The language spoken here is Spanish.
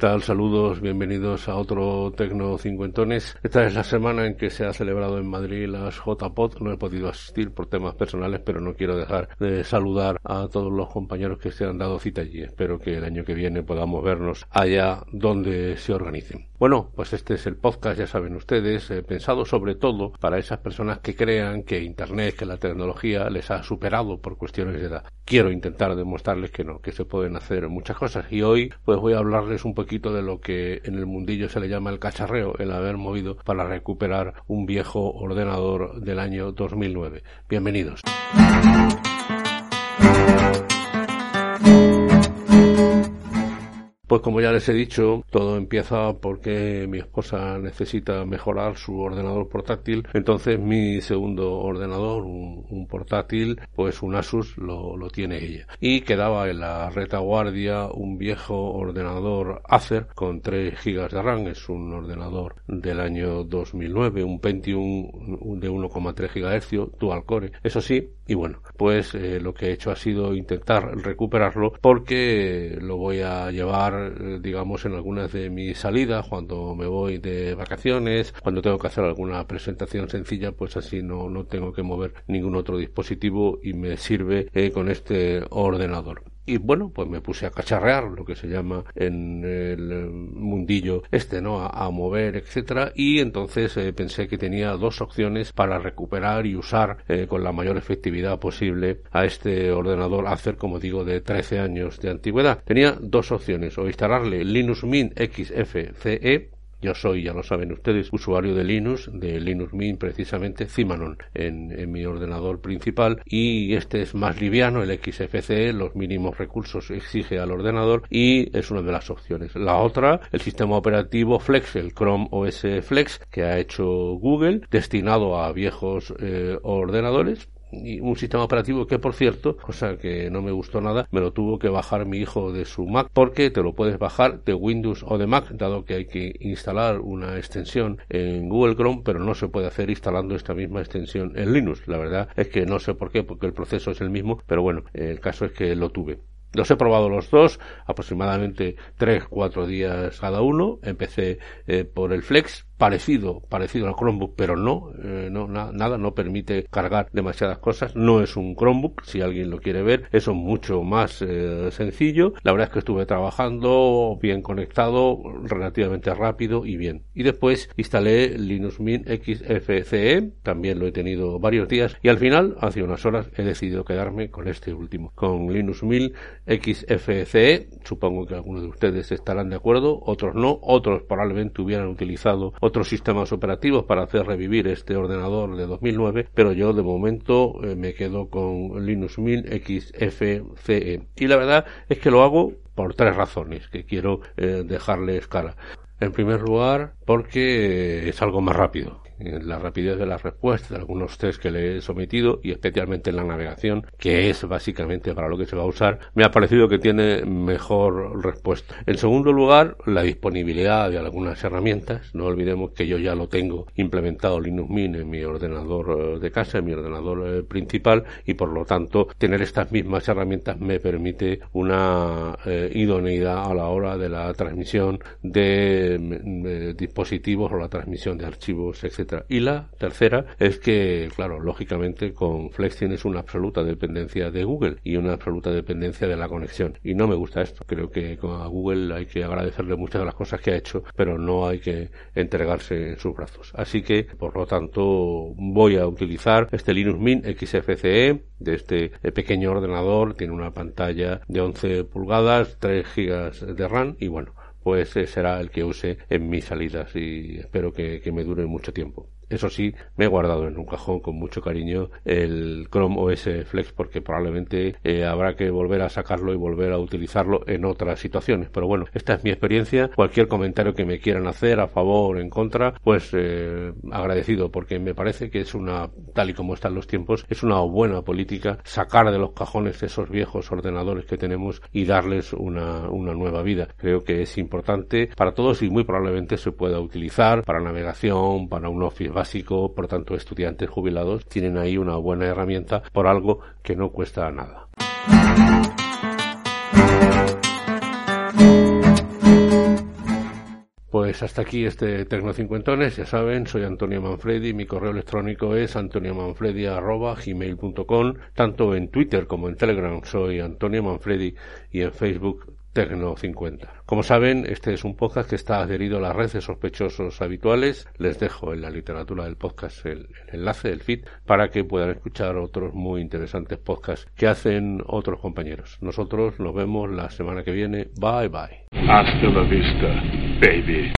Saludos, bienvenidos a otro Tecno Cincuentones. Esta es la semana en que se ha celebrado en Madrid las JPOT. No he podido asistir por temas personales, pero no quiero dejar de saludar a todos los compañeros que se han dado cita allí. Espero que el año que viene podamos vernos allá donde se organicen. Bueno, pues este es el podcast, ya saben ustedes, eh, pensado sobre todo para esas personas que crean que Internet, que la tecnología les ha superado por cuestiones de edad. Quiero intentar demostrarles que no, que se pueden hacer muchas cosas. Y hoy pues voy a hablarles un poquito de lo que en el mundillo se le llama el cacharreo, el haber movido para recuperar un viejo ordenador del año 2009. Bienvenidos. Pues como ya les he dicho, todo empieza porque mi esposa necesita mejorar su ordenador portátil. Entonces mi segundo ordenador, un, portátil, pues un Asus, lo, lo, tiene ella. Y quedaba en la retaguardia un viejo ordenador Acer con 3 GB de RAM. Es un ordenador del año 2009, un Pentium de 1,3 GHz, dual core. Eso sí, y bueno, pues eh, lo que he hecho ha sido intentar recuperarlo porque lo voy a llevar eh, digamos, en algunas de mis salidas, cuando me voy de vacaciones, cuando tengo que hacer alguna presentación sencilla, pues así no, no tengo que mover ningún otro dispositivo y me sirve eh, con este ordenador. Y bueno, pues me puse a cacharrear, lo que se llama en el mundillo este, ¿no? A, mover, etcétera. Y entonces eh, pensé que tenía dos opciones para recuperar y usar eh, con la mayor efectividad posible a este ordenador hacer como digo, de 13 años de antigüedad. Tenía dos opciones, o instalarle Linux Mint XFCE yo soy, ya lo saben ustedes, usuario de Linux, de Linux Mint precisamente, Cimanon, en, mi ordenador principal y este es más liviano, el XFCE, los mínimos recursos exige al ordenador y es una de las opciones. La otra, el sistema operativo Flex, el Chrome OS Flex que ha hecho Google, destinado a viejos eh, ordenadores, y un sistema operativo que por cierto, cosa que no me gustó nada, me lo tuvo que bajar mi hijo de su Mac porque te lo puedes bajar de Windows o de Mac, dado que hay que instalar una extensión en Google Chrome, pero no se puede hacer instalando esta misma extensión en Linux. La verdad es que no sé por qué, porque el proceso es el mismo, pero bueno, el caso es que lo tuve. Los he probado los dos, aproximadamente 3-4 días cada uno. Empecé eh, por el Flex, parecido, parecido al Chromebook, pero no, eh, no nada, no permite cargar demasiadas cosas. No es un Chromebook, si alguien lo quiere ver, eso mucho más eh, sencillo. La verdad es que estuve trabajando bien conectado, relativamente rápido y bien. Y después instalé Linux Mint XFCE, también lo he tenido varios días y al final, hace unas horas, he decidido quedarme con este último, con Linux Mint XFCE. Supongo que algunos de ustedes estarán de acuerdo, otros no, otros probablemente hubieran utilizado otros sistemas operativos para hacer revivir este ordenador de 2009, pero yo de momento eh, me quedo con Linux Mint XFCE. Y la verdad es que lo hago por tres razones que quiero eh, dejarles cara. En primer lugar, porque es algo más rápido la rapidez de las respuestas de algunos test que le he sometido y especialmente en la navegación, que es básicamente para lo que se va a usar, me ha parecido que tiene mejor respuesta. En segundo lugar, la disponibilidad de algunas herramientas. No olvidemos que yo ya lo tengo implementado Linux Mint en mi ordenador eh, de casa, en mi ordenador eh, principal y por lo tanto tener estas mismas herramientas me permite una eh, idoneidad a la hora de la transmisión de, de dispositivos o la transmisión de archivos, etc y la tercera es que, claro, lógicamente con Flex tienes una absoluta dependencia de Google y una absoluta dependencia de la conexión. Y no me gusta esto. Creo que a Google hay que agradecerle muchas de las cosas que ha hecho, pero no hay que entregarse en sus brazos. Así que, por lo tanto, voy a utilizar este Linux Mint XFCE de este pequeño ordenador. Tiene una pantalla de 11 pulgadas, 3 GB de RAM y bueno, pues será el que use en mis salidas y espero que, me dure mucho tiempo. Eso sí, me he guardado en un cajón con mucho cariño el Chrome OS Flex porque probablemente eh, habrá que volver a sacarlo y volver a utilizarlo en otras situaciones. Pero bueno, esta es mi experiencia. Cualquier comentario que me quieran hacer a favor o en contra, pues eh, agradecido porque me parece que es una, tal y como están los tiempos, es una buena política sacar de los cajones esos viejos ordenadores que tenemos y darles una, una nueva vida. Creo que es importante para todos y muy probablemente se pueda utilizar para navegación, para un Office básico, por tanto estudiantes jubilados tienen ahí una buena herramienta por algo que no cuesta nada. Pues hasta aquí este Tecnocincuentones, ya saben, soy Antonio Manfredi, mi correo electrónico es antoniomanfredi.gmail.com, tanto en Twitter como en Telegram soy Antonio Manfredi y en Facebook Tecno 50. Como saben, este es un podcast que está adherido a las redes de sospechosos habituales. Les dejo en la literatura del podcast el, el, enlace, el feed, para que puedan escuchar otros muy interesantes podcasts que hacen otros compañeros. Nosotros nos vemos la semana que viene. Bye bye. Hasta la vista, baby.